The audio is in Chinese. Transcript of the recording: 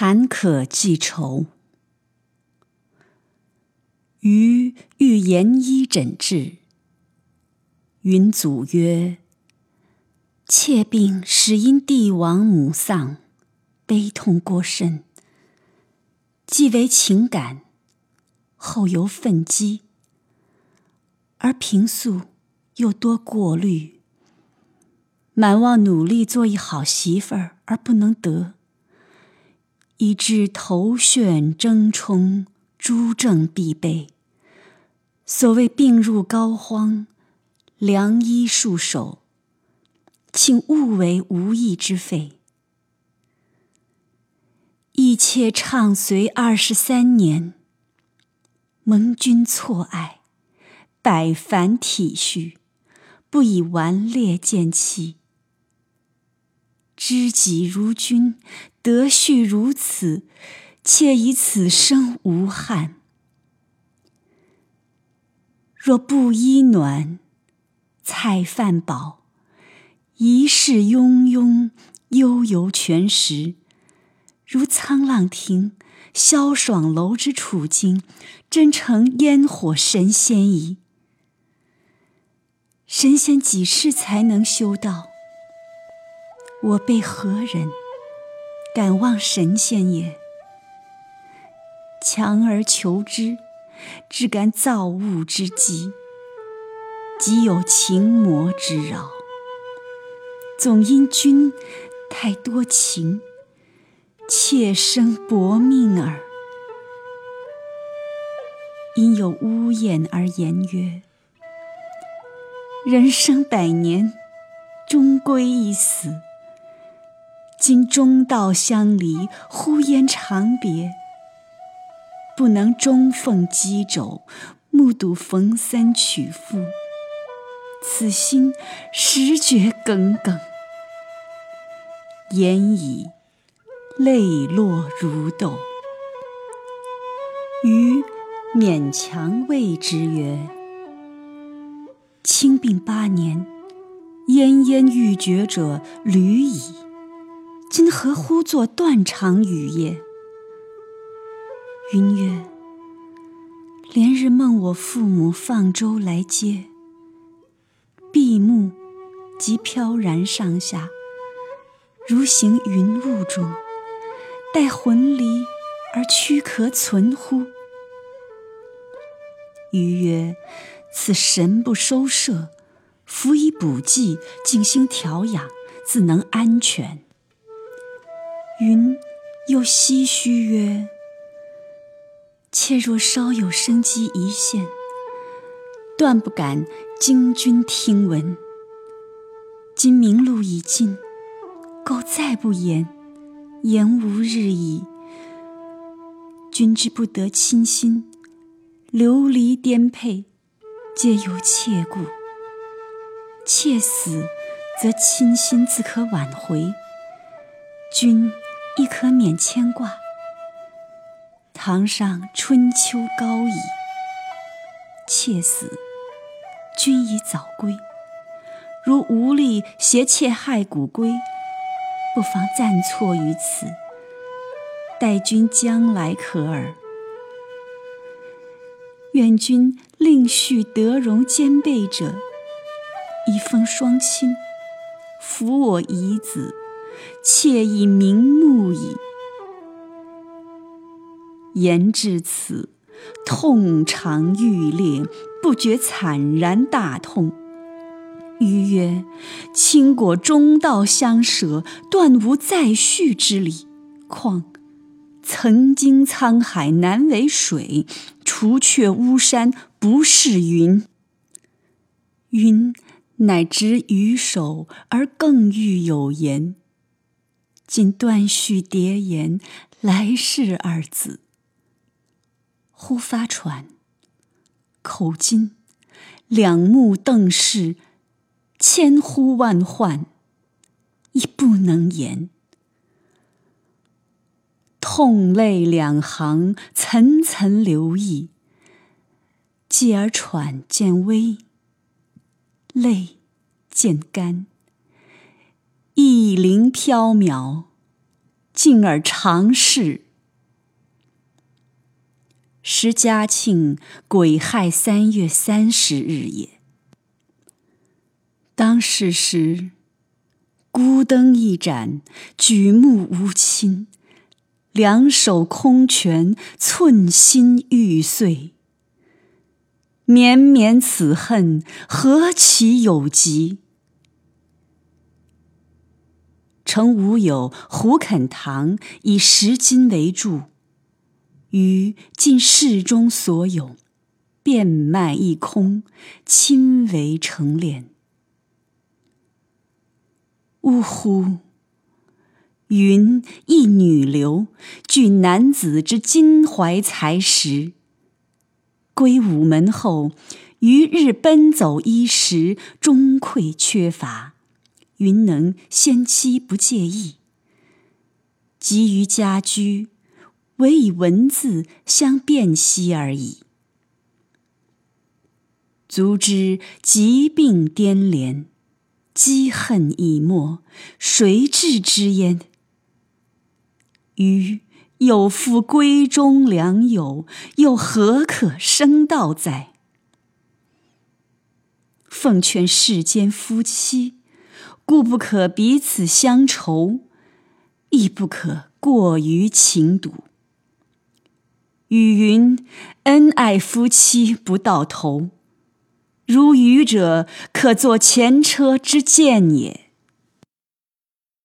坎坷记愁。余欲研医诊治，云祖曰：“妾病始因帝王母丧，悲痛过甚，既为情感，后由愤激，而平素又多过虑，满望努力做一好媳妇儿，而不能得，以致头眩争冲。”诸症必备。所谓病入膏肓，良医束手，请勿为无益之费。一妾畅随二十三年，蒙君错爱，百凡体恤，不以顽劣见弃。知己如君，德恤如此。妾以此生无憾。若布衣暖，菜饭饱，一世庸庸，悠游泉石，如沧浪亭、萧爽楼之处境，真成烟火神仙矣。神仙几世才能修道？我辈何人敢望神仙也？强而求之，只感造物之极，即有情魔之扰。总因君太多情，妾生薄命耳。因有呜咽而言曰：“人生百年，终归一死。今中道相离，忽焉长别。”不能终奉箕帚，目睹冯三娶妇，此心实觉耿耿。言已，泪落如豆。余勉强谓之曰：“卿病八年，奄奄欲绝者屡矣，今何忽作断肠雨也？”云曰：“连日梦我父母放舟来接，闭目即飘然上下，如行云雾中。待魂离而躯壳存乎？”余曰：“此神不收摄，辅以补剂，静心调养，自能安全。”云又唏嘘曰。妾若稍有生机一现，断不敢惊君听闻。今明路已尽，苟再不言，言无日矣。君之不得亲心，流离颠沛，皆由妾故。妾死，则亲心自可挽回，君亦可免牵挂。堂上春秋高矣，妾死，君已早归。如无力携妾害骨归，不妨暂错于此，待君将来可耳。愿君另续德容兼备者，一封双亲，抚我遗子，妾已瞑目矣。言至此，痛肠欲裂，不觉惨然大痛。余曰：“卿果中道相舍，断无再续之理。况曾经沧海难为水，除却巫山不是云。云乃执鱼手，而更欲有言。今断续叠言，来世二字。”忽发喘，口津，两目瞪视，千呼万唤，亦不能言。痛泪两行，层层流溢。继而喘渐微，泪渐干，意灵飘渺，敬而长逝。时嘉庆癸亥三月三十日也。当世时，孤灯一盏，举目无亲，两手空拳，寸心欲碎。绵绵此恨，何其有极！曾吾友胡肯堂以十金为柱。余尽世中所有，变卖一空，亲为成殓。呜呼！云一女流，具男子之襟怀才识。归午门后，余日奔走衣食，终愧缺乏。云能先妻不介意？及于家居。唯以文字相辨析而已。足知疾病颠连，积恨已没，谁治之焉？余有负闺中良友，又何可生道哉？奉劝世间夫妻，故不可彼此相仇，亦不可过于情笃。语云：“恩爱夫妻不到头，如愚者可作前车之鉴也。”